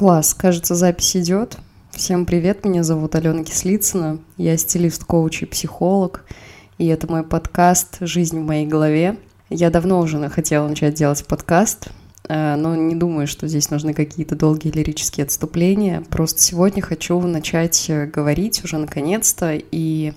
Класс, кажется, запись идет. Всем привет, меня зовут Алена Кислицына, я стилист, коуч и психолог, и это мой подкаст «Жизнь в моей голове». Я давно уже хотела начать делать подкаст, э, но не думаю, что здесь нужны какие-то долгие лирические отступления. Просто сегодня хочу начать э, говорить уже наконец-то и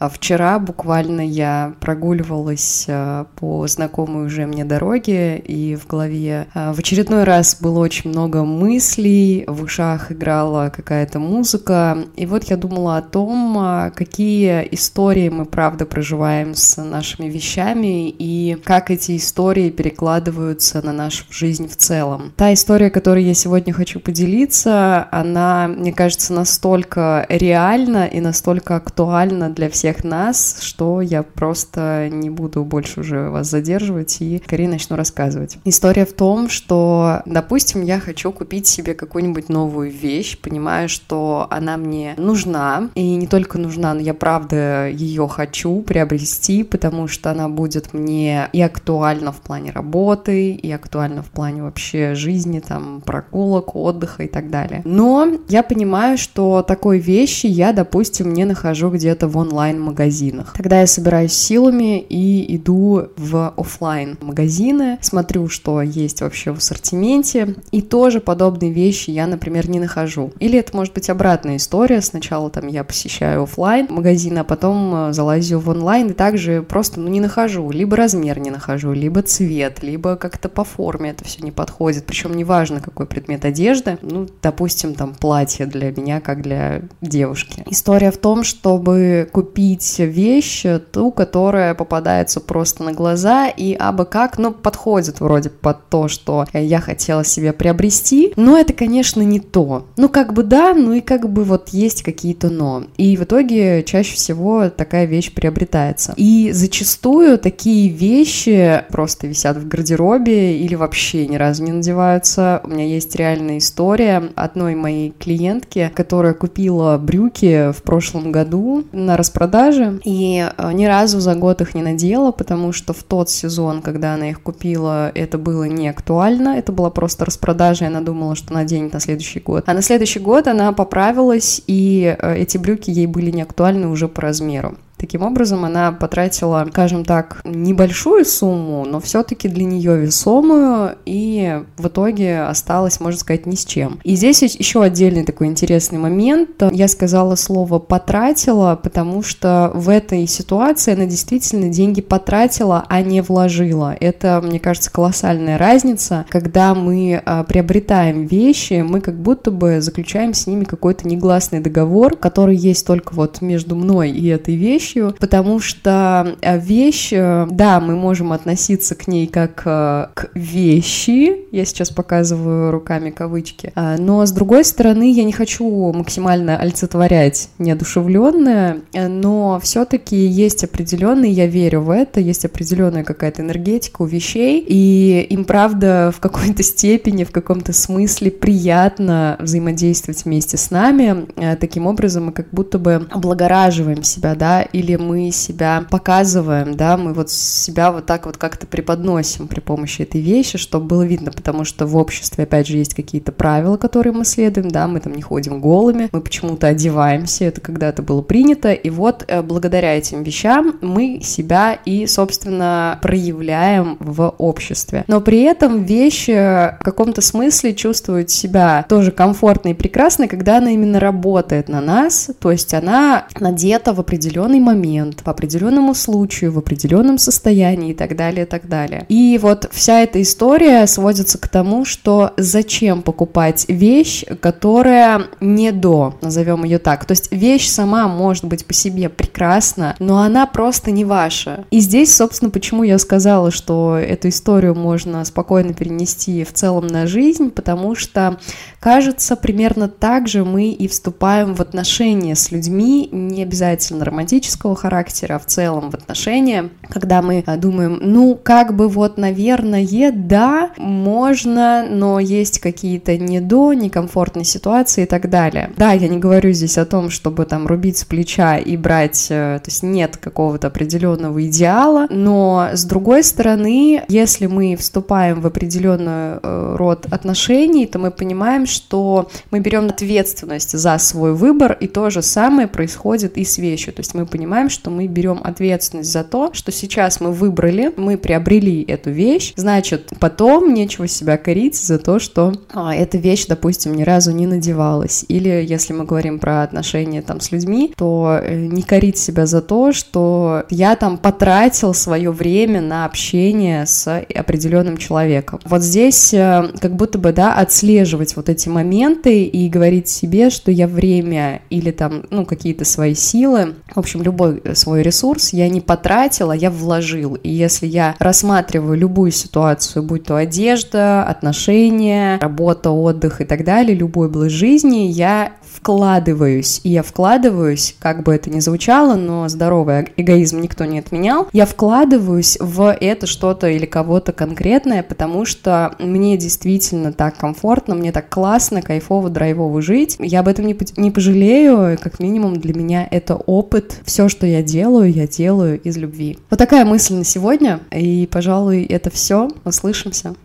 вчера буквально я прогуливалась э, по знакомой уже мне дороге, и в голове э, в очередной раз было очень много мыслей, в ушах играла какая-то музыка, и вот я думала о том, э, какие истории мы правда проживаем с нашими вещами, и как эти истории перекладываются на нашу жизнь в целом. Та история, которой я сегодня хочу поделиться, она, мне кажется, настолько реальна и настолько актуальна для всех всех нас, что я просто не буду больше уже вас задерживать и скорее начну рассказывать. История в том, что, допустим, я хочу купить себе какую-нибудь новую вещь, понимаю, что она мне нужна, и не только нужна, но я правда ее хочу приобрести, потому что она будет мне и актуальна в плане работы, и актуальна в плане вообще жизни, там, прогулок, отдыха и так далее. Но я понимаю, что такой вещи я, допустим, не нахожу где-то в онлайн онлайн-магазинах. Тогда я собираюсь силами и иду в офлайн магазины, смотрю, что есть вообще в ассортименте, и тоже подобные вещи я, например, не нахожу. Или это может быть обратная история. Сначала там я посещаю офлайн магазин, а потом э, залазю в онлайн и также просто ну, не нахожу. Либо размер не нахожу, либо цвет, либо как-то по форме это все не подходит. Причем неважно, какой предмет одежды. Ну, допустим, там платье для меня, как для девушки. История в том, чтобы купить купить вещь, ту, которая попадается просто на глаза и абы как, ну, подходит вроде под то, что я хотела себе приобрести, но это, конечно, не то. Ну, как бы да, ну и как бы вот есть какие-то но. И в итоге чаще всего такая вещь приобретается. И зачастую такие вещи просто висят в гардеробе или вообще ни разу не надеваются. У меня есть реальная история одной моей клиентки, которая купила брюки в прошлом году на распродаже продажи, и э, ни разу за год их не надела, потому что в тот сезон, когда она их купила, это было не актуально, это была просто распродажа, и она думала, что наденет на следующий год. А на следующий год она поправилась, и э, эти брюки ей были не актуальны уже по размеру. Таким образом, она потратила, скажем так, небольшую сумму, но все-таки для нее весомую, и в итоге осталась, можно сказать, ни с чем. И здесь еще отдельный такой интересный момент. Я сказала слово «потратила», потому что в этой ситуации она действительно деньги потратила, а не вложила. Это, мне кажется, колоссальная разница. Когда мы а, приобретаем вещи, мы как будто бы заключаем с ними какой-то негласный договор, который есть только вот между мной и этой вещью, вещью, потому что э, вещь, э, да, мы можем относиться к ней как э, к вещи, я сейчас показываю руками кавычки, но с другой стороны я не хочу максимально олицетворять неодушевленное, но все-таки есть определенный, я верю в это, есть определенная какая-то энергетика у вещей, и им, правда, в какой-то степени, в каком-то смысле приятно взаимодействовать вместе с нами. Таким образом мы как будто бы облагораживаем себя, да, или мы себя показываем, да, мы вот себя вот так вот как-то преподносим при помощи этой вещи, чтобы было видно, потому что в обществе, опять же, есть какие-то правила, которые мы следуем, да, мы там не ходим голыми, мы почему-то одеваемся, это когда-то было принято, и вот э, благодаря этим вещам мы себя и, собственно, проявляем в обществе. Но при этом вещь в каком-то смысле чувствует себя тоже комфортно и прекрасно, когда она именно работает на нас, то есть она надета в определенный момент, по определенному случаю, в определенном состоянии и так далее, и так далее. И вот вся эта история сводится к тому, что зачем покупать вещь, которая не до, назовем ее так. То есть вещь сама может быть по себе прекрасна, но она просто не ваша. И здесь, собственно, почему я сказала, что эту историю можно спокойно перенести в целом на жизнь, потому что, кажется, примерно так же мы и вступаем в отношения с людьми, не обязательно романтические романтического характера, а в целом в отношения, когда мы а, думаем, ну, как бы вот, наверное, да, можно, но есть какие-то не до, некомфортные ситуации и так далее. Да, я не говорю здесь о том, чтобы там рубить с плеча и брать, э, то есть нет какого-то определенного идеала, но с другой стороны, если мы вступаем в определенный э, род отношений, то мы понимаем, что мы берем ответственность за свой выбор, и то же самое происходит и с вещью. То есть мы понимаем, что мы берем ответственность за то, что сейчас мы выбрали, мы приобрели эту вещь, значит, потом нечего себя корить за то, что а, эта вещь, допустим, ни разу не надевалась. Или если мы говорим про отношения там с людьми, то э, не корить себя за то, что я там потратил свое время на общение с определенным человеком. Вот здесь э, как будто бы, да, отслеживать вот эти моменты и говорить себе, что я время или там, ну, какие-то свои силы, в общем, любой свой ресурс я не потратила, я вложил. И если я рассматриваю любую ситуацию, будь то одежда, отношения, работа, отдых и так далее, любой область жизни, я вкладываюсь, и я вкладываюсь, как бы это ни звучало, но здоровый эгоизм никто не отменял, я вкладываюсь в это что-то или кого-то конкретное, потому что мне действительно так комфортно, мне так классно, кайфово, драйвово жить, я об этом не, не пожалею, как минимум для меня это опыт, все, что я делаю, я делаю из любви. Вот такая мысль на сегодня, и, пожалуй, это все, услышимся.